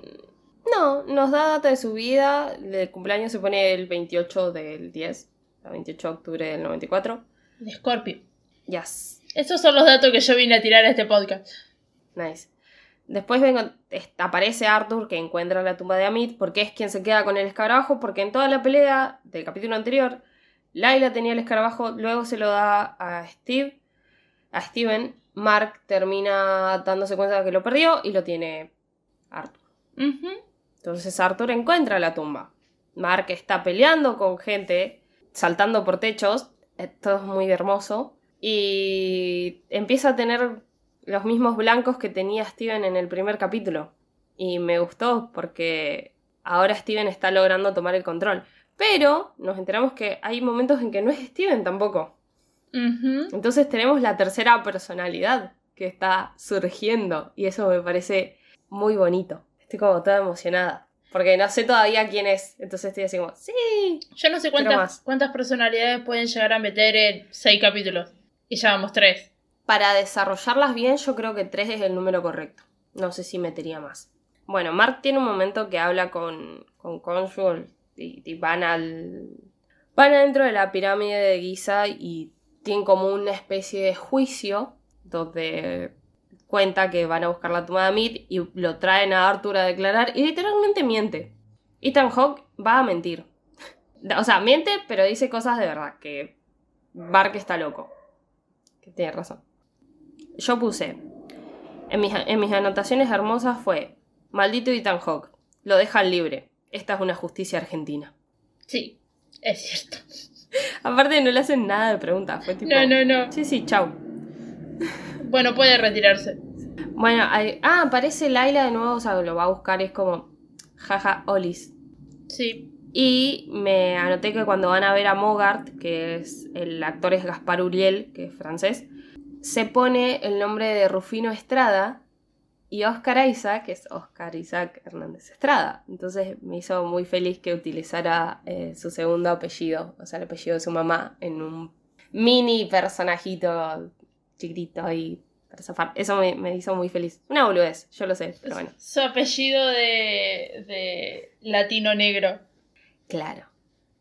no, nos da data de su vida. El cumpleaños se pone el 28 del 10. El 28 de octubre del 94.
De Scorpio.
Yes.
Esos son los datos que yo vine a tirar a este podcast.
Nice. Después vengo, aparece Arthur que encuentra la tumba de Amit porque es quien se queda con el escarabajo porque en toda la pelea del capítulo anterior Laila tenía el escarabajo, luego se lo da a Steve, a Steven, Mark termina dándose cuenta de que lo perdió y lo tiene Arthur. Entonces Arthur encuentra la tumba. Mark está peleando con gente, saltando por techos, eh, todo es muy hermoso. Y empieza a tener los mismos blancos que tenía Steven en el primer capítulo. Y me gustó porque ahora Steven está logrando tomar el control. Pero nos enteramos que hay momentos en que no es Steven tampoco. Entonces tenemos la tercera personalidad que está surgiendo y eso me parece muy bonito. Estoy como toda emocionada. Porque no sé todavía quién es. Entonces estoy así como, sí.
Yo no sé cuántas, cuántas personalidades pueden llegar a meter en seis capítulos. Y ya vamos tres.
Para desarrollarlas bien yo creo que tres es el número correcto. No sé si metería más. Bueno, Mark tiene un momento que habla con, con Consul y, van al... Van adentro de la pirámide de Giza y tienen como una especie de juicio donde cuenta que van a buscar la tumba de Amit y lo traen a Arthur a declarar y literalmente miente. Ethan Hawke va a mentir. O sea, miente, pero dice cosas de verdad, que Mark está loco. Que tiene razón. Yo puse, En mis, en mis anotaciones hermosas fue, maldito Ethan Hawke, lo dejan libre. Esta es una justicia argentina.
Sí, es cierto.
Aparte no le hacen nada de preguntas, fue tipo...
No, no, no.
Sí, sí, chau.
Bueno, puede retirarse.
Bueno, hay- ah, aparece Laila de nuevo, o sea, lo va a buscar, es como, jaja, Olis.
Sí.
Y me anoté que cuando van a ver a Mogart, que es el actor es Gaspar Uriel, que es francés, se pone el nombre de Rufino Estrada y Oscar Isaac, que es Oscar Isaac Hernández Estrada. Entonces me hizo muy feliz que utilizara eh, su segundo apellido, o sea, el apellido de su mamá, en un mini personajito chiquitito ahí para zafar. Eso me, me hizo muy feliz. Una boludez, yo lo sé, pero bueno.
Su apellido de, de latino negro.
Claro.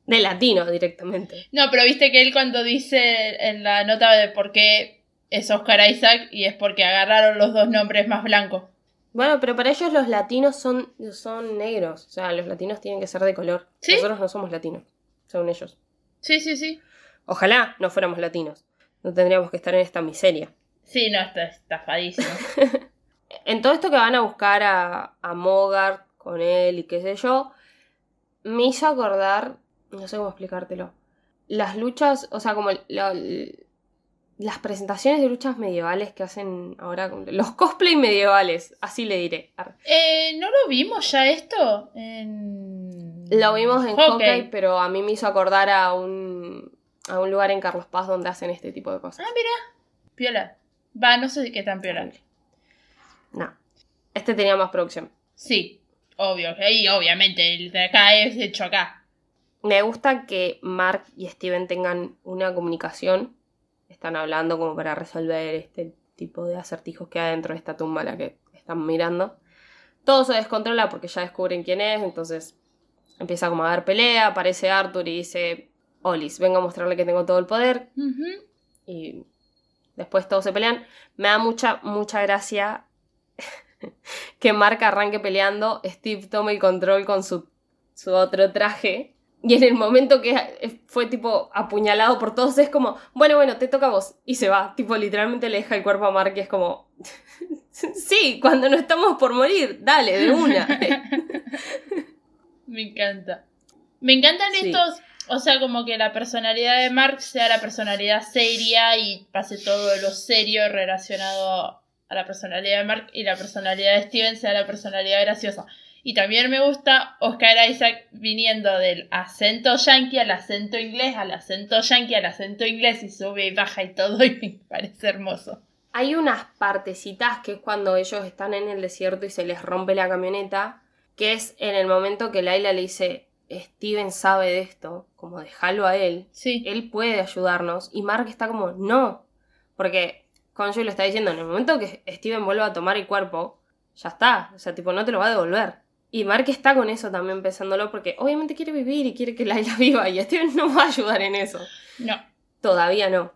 De latino directamente.
No, pero viste que él cuando dice en la nota de por qué es Oscar Isaac y es porque agarraron los dos nombres más blancos.
Bueno, pero para ellos los latinos son, son negros. O sea, los latinos tienen que ser de color.
¿Sí?
Nosotros no somos latinos, según ellos.
Sí, sí, sí.
Ojalá no fuéramos latinos. No tendríamos que estar en esta miseria.
Sí, no, está estafadísimo.
En todo esto que van a buscar a, a Mogart con él y qué sé yo, me hizo acordar, no sé cómo explicártelo, las luchas, o sea, como lo- las presentaciones de luchas medievales que hacen ahora, los cosplay medievales, así le diré.
Eh, ¿No lo vimos ya esto? En...
Lo vimos en
Hawkeye.
Hawkeye, pero a mí me hizo acordar a un, a un lugar en Carlos Paz donde hacen este tipo de cosas.
Ah, mira. Piola. Va, no sé qué tan piola.
No. Este tenía más producción.
Sí, obvio. Y obviamente el de acá es hecho acá.
Me gusta que Mark y Steven tengan una comunicación. Están hablando como para resolver este tipo de acertijos que hay dentro de esta tumba a la que están mirando. Todo se descontrola porque ya descubren quién es, entonces empieza como a haber pelea, aparece Arthur y dice, Olis, vengo a mostrarle que tengo todo el poder. Y después todos se pelean. Me da mucha, mucha gracia que Mark arranque peleando, Steve tome el control con su, su otro traje. Y en el momento que fue tipo apuñalado por todos, es como, bueno, bueno, te toca a vos. Y se va. Tipo, literalmente le deja el cuerpo a Mark y es como, sí, cuando no estamos por morir, dale, de una.
Me encanta. Me encantan
Sí.
estos, o sea, como que la personalidad de Mark sea la personalidad seria y pase todo lo serio relacionado a la personalidad de Mark y la personalidad de Steven sea la personalidad graciosa. Y también me gusta Oscar Isaac viniendo del acento yankee al acento inglés, al acento yankee al acento inglés y sube y baja y todo y me parece hermoso.
Hay unas partecitas que es cuando ellos están en el desierto y se les rompe la camioneta, que es en el momento que Laila le dice, Steven sabe de esto, como déjalo a él,
Sí.
él puede ayudarnos, y Mark está como, no, porque Conjoy lo está diciendo, en el momento que Steven vuelva a tomar el cuerpo, ya está, o sea, tipo, no te lo va a devolver. Y Mark está con eso también pensándolo porque obviamente quiere vivir y quiere que Laila viva y Steven no va a ayudar en eso.
No,
Todavía no.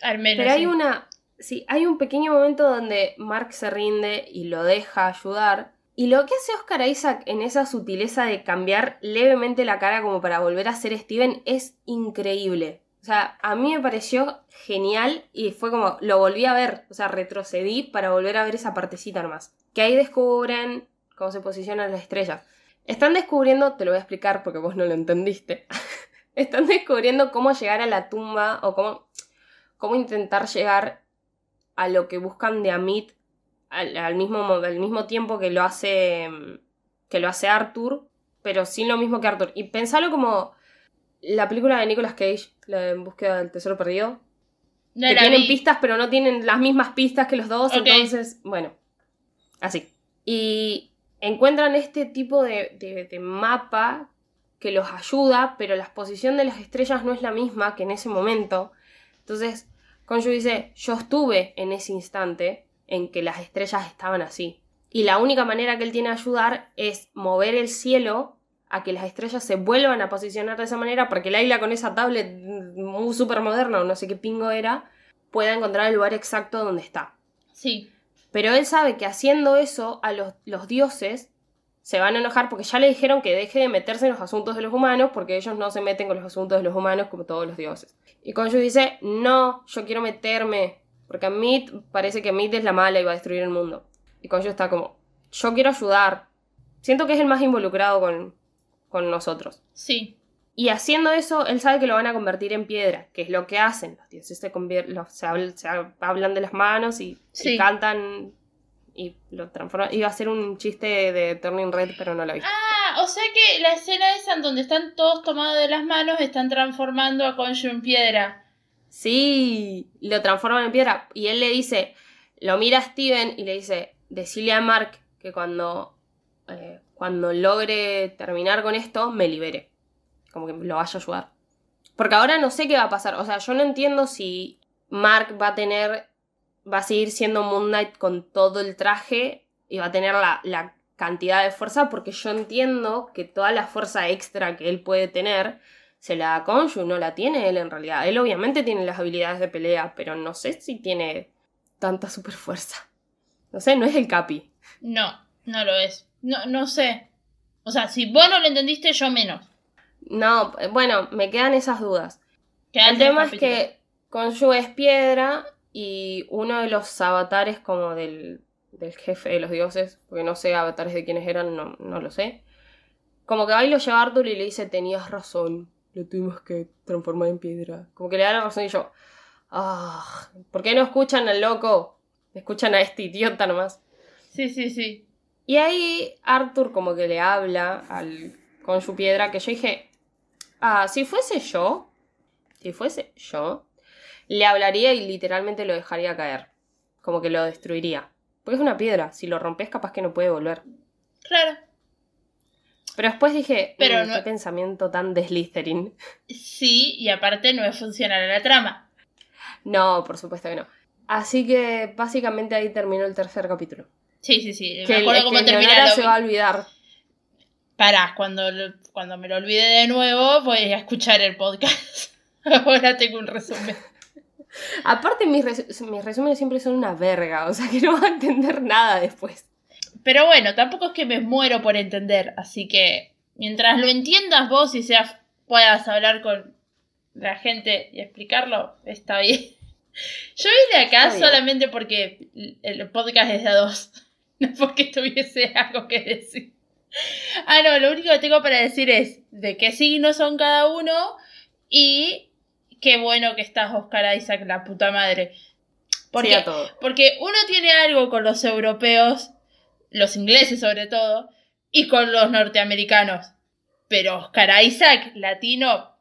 al menos.
Pero hay
sí.
una. Sí, hay un pequeño momento donde Mark se rinde y lo deja ayudar. Y lo que hace Oscar Isaac en esa sutileza de cambiar levemente la cara como para volver a ser Steven es increíble. O sea, a mí me pareció genial y fue como, lo volví a ver, o sea, retrocedí para volver a ver esa partecita nomás. Que ahí descubren cómo se posicionan las estrellas. Están descubriendo, te lo voy a explicar porque vos no lo entendiste. Están descubriendo cómo llegar a la tumba o cómo, cómo intentar llegar a lo que buscan de Amit al, al mismo, mo- al mismo tiempo que lo hace que lo hace Arthur, pero sin lo mismo que Arthur. Y pensalo como la película de Nicolas Cage, la de En búsqueda del tesoro perdido,
No
que tienen
vi.
pistas pero no tienen las mismas pistas que los dos, entonces, bueno, así. Y encuentran este tipo de, mapa que los ayuda, pero la posición de las estrellas no es la misma que en ese momento. Entonces, Conju dice, yo estuve en ese instante en que las estrellas estaban así. Y la única manera que él tiene de ayudar es mover el cielo a que las estrellas se vuelvan a posicionar de esa manera para que Laila con esa tablet muy súper moderna o no sé qué pingo era, pueda encontrar el lugar exacto donde está.
Sí.
Pero él sabe que haciendo eso a los, dioses se van a enojar porque ya le dijeron que deje de meterse en los asuntos de los humanos porque ellos no se meten con los asuntos de los humanos como todos los dioses. Y Conju dice, no, yo quiero meterme porque a Meat parece que Meat es la mala y va a destruir el mundo. Y Konshu está como, yo quiero ayudar. Siento que es el más involucrado con, con nosotros.
Sí.
Y haciendo eso, él sabe que lo van a convertir en piedra, que es lo que hacen. Los dioses se, los- se, habl- se hablan de las manos y, y
Sí.
cantan y lo transforman. Iba a ser un chiste de Turning Red, pero no lo vi.
Ah, o sea que la escena esa en donde están todos tomados de las manos están transformando a Konshu en piedra.
Sí, lo transforman en piedra. Y él le dice, lo mira a Steven y le dice, decile a Mark que cuando, eh, cuando logre terminar con esto, me libere. Como que lo vaya a ayudar. Porque ahora no sé qué va a pasar. O sea, yo no entiendo si Mark va a tener, va a seguir siendo Moon Knight con todo el traje y va a tener la, la cantidad de fuerza, porque yo entiendo que toda la fuerza extra que él puede tener se la da Konshu, no la tiene él en realidad. Él obviamente tiene las habilidades de pelea, pero no sé si tiene tanta super fuerza. No sé, no es el Capi.
No, no lo es. No, no sé. O sea, si vos no lo entendiste, yo menos.
No, eh, bueno, me quedan esas dudas. El tema es que Konshu es piedra y uno de los avatares como del, del jefe de los dioses, porque no sé avatares de quiénes eran, no, no lo sé. Como que va y lo lleva a Arthur y le dice, tenías razón, lo tuvimos que transformar en piedra. Como que le da la razón y yo, ah, ¿por qué no escuchan al loco? Escuchan a este idiota nomás.
Sí, sí, sí.
Y ahí Arthur como que le habla al, con su piedra que yo dije, ah, si fuese yo, si fuese yo, le hablaría y literalmente lo dejaría caer. Como que lo destruiría. Porque es una piedra, si lo rompes capaz que no puede volver.
Claro.
Pero después dije,
Pero
"Mm,
no-
qué pensamiento tan de Slytherin.
Sí, y aparte no es funcional a la trama.
No, por supuesto que no. Así que básicamente ahí terminó el tercer capítulo.
Sí, sí, sí.
Que,
me acuerdo
que
cómo termina
se va a olvidar.
Pará, cuando, cuando me lo olvide de nuevo, voy a escuchar el podcast. Ahora tengo un resumen.
Aparte, mis, res- mis resúmenes siempre son una verga, o sea que no va a entender nada después.
Pero bueno, tampoco es que me muero por entender, así que mientras lo entiendas vos y seas, puedas hablar con la gente y explicarlo, está bien. Yo vine acá solamente porque el podcast es de a dos, no porque tuviese algo que decir. Ah, no, lo único que tengo para decir es de qué signos son cada uno y qué bueno que estás Oscar Isaac, la puta madre. Porque,
Sí, a todo.
porque uno tiene algo con los europeos, los ingleses sobre todo, y con los norteamericanos. Pero Oscar Isaac, latino,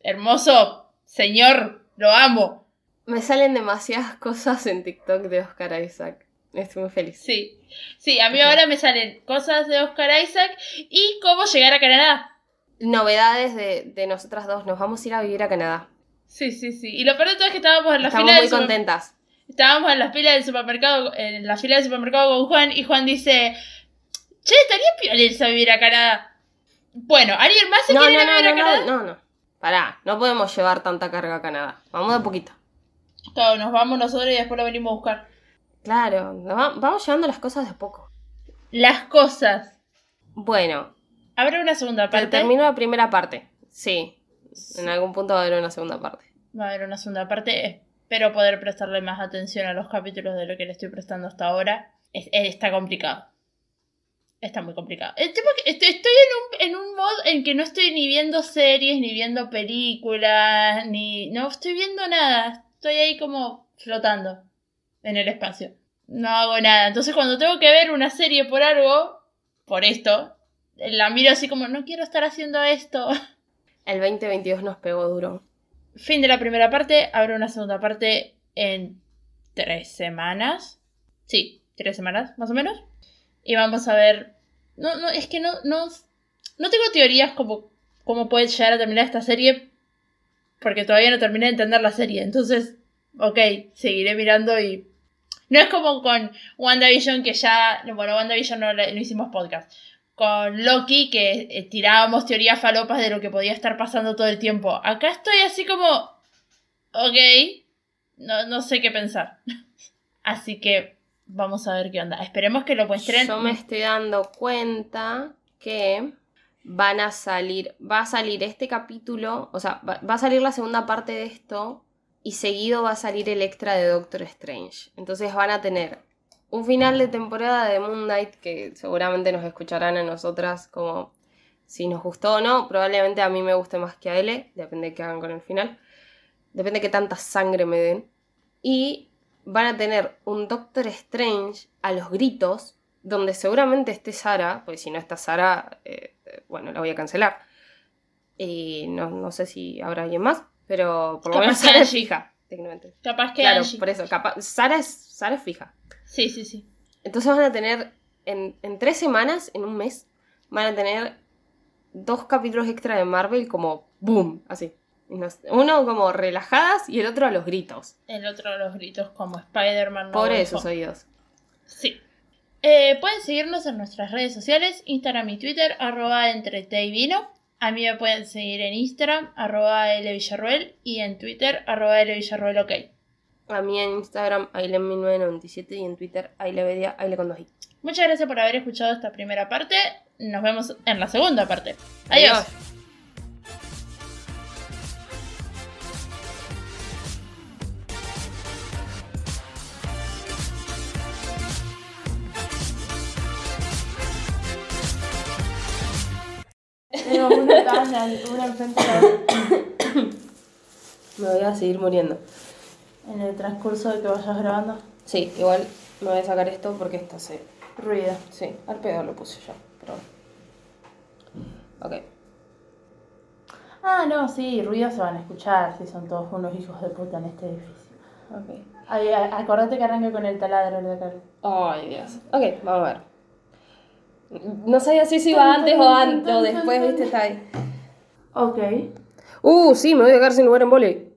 hermoso, señor, lo amo.
Me salen demasiadas cosas en TikTok de Oscar Isaac. Estoy muy feliz.
Sí, sí, a mí ahora me salen cosas de Oscar Isaac y cómo llegar a Canadá.
Novedades de, de nosotras dos. Nos vamos a ir a vivir a Canadá.
Sí, sí, sí. Y lo peor de todo es que estábamos en la
Estamos
fila
muy
del
contentas.
Estábamos en la fila del supermercado, en la fila del supermercado con Juan y Juan dice, che, estaría piola irse a vivir a Canadá. Bueno, ¿alguien más se
No,
quiere
no,
ir a
no,
vivir
no,
a Canadá?
no, no, no. Pará, no podemos llevar tanta carga a Canadá. Vamos de poquito.
Claro, nos vamos nosotros y después lo venimos a buscar.
Claro, vamos llevando las cosas de a poco.
Las cosas.
Bueno,
Habrá una segunda
te-
parte.
termino la primera parte. Sí, en algún punto va a haber una segunda parte.
Va a haber una segunda parte. Espero poder prestarle más atención a los capítulos de lo que le estoy prestando hasta ahora. Es- es- está complicado. Está muy complicado. El tema que estoy, estoy en, un, en un mod en que no estoy ni viendo series, ni viendo películas, ni... No estoy viendo nada. Estoy ahí como flotando en el espacio. No hago nada. Entonces cuando tengo que ver una serie por algo, por esto, la miro así como, no quiero estar haciendo esto.
El 2022 nos pegó duro.
Fin de la primera parte. Habrá una segunda parte en tres semanas. Sí, tres semanas, más o menos. Y vamos a ver. No, no, es que no, no. No tengo teorías como cómo puede llegar a terminar esta serie. Porque todavía no terminé de entender la serie. Entonces, ok, seguiré mirando y. No es como con WandaVision que ya. Bueno, WandaVision no, no hicimos podcast. Con Loki que eh, tirábamos teorías falopas de lo que podía estar pasando todo el tiempo. Acá estoy así como. Ok. No, no sé qué pensar. Así que vamos a ver qué onda. Esperemos que lo muestren.
Yo me estoy dando cuenta que van a salir, va a salir este capítulo, o sea, va a salir la segunda parte de esto y seguido va a salir el extra de Doctor Strange. Entonces van a tener un final de temporada de Moon Knight que seguramente nos escucharán a nosotras como si nos gustó o no. Probablemente a mí me guste más que a L, depende de qué hagan con el final. Depende de qué tanta sangre me den. Y van a tener un Doctor Strange a los gritos, donde seguramente esté Sara, pues si no está Sara, eh, eh, bueno, la voy a cancelar. Y no, no sé si habrá alguien más, pero por lo menos Sara es fija, técnicamente.
Capaz que
Claro,
Angie.
por eso, capaz, Sara es, Sara es fija.
Sí, sí, sí.
Entonces van a tener, en, en tres semanas, en un mes, van a tener dos capítulos extra de Marvel como boom, así. Uno como relajadas y el otro a los gritos.
El otro de los gritos como Spider-Man. no Way
esos
Home.
oídos.
Sí. Eh, pueden seguirnos en nuestras redes sociales, Instagram y Twitter, arroba entre té y vino. A mí me pueden seguir en Instagram, arroba Villarruel, y en Twitter, arroba Villarruel, ok.
A mí en Instagram, Ailem1997 y en Twitter, Ailevedia, Aile con dos i.
Muchas gracias por haber escuchado esta primera parte. Nos vemos en la segunda parte. Adiós.
Adiós.
Tengo una al- una enfrente de la otra.
Me voy a seguir muriendo.
En el transcurso de que vayas grabando.
Sí, igual me voy a sacar esto porque esto se...
Ruido.
Sí, al pedo lo puse yo, pero... Ok.
Ah, no, sí, ruidos se van a escuchar si son todos unos hijos de puta en este edificio.
Ok.
Ay, acordate que arranque con el taladro de acá.
Ay, Dios. Ok, vamos a ver. No sabía si eso iba antes o, antes, o después, viste, está ahí.
Ok.
Uh, sí, me voy a quedar sin lugar en volei.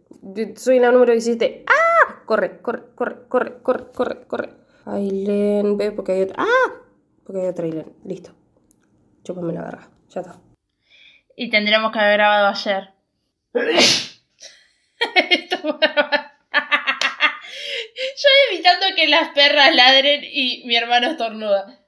Soy la número 17. ¡Ah! Corre, corre, corre, corre, corre, corre, corre. Aileen, ve, porque hay otra. ¡Ah! Porque hay otra Aileen. Listo. Chúpame la verga. Ya está.
Y tendríamos que haber grabado ayer. Esto fue- Yo evitando que las perras ladren y mi hermano estornuda.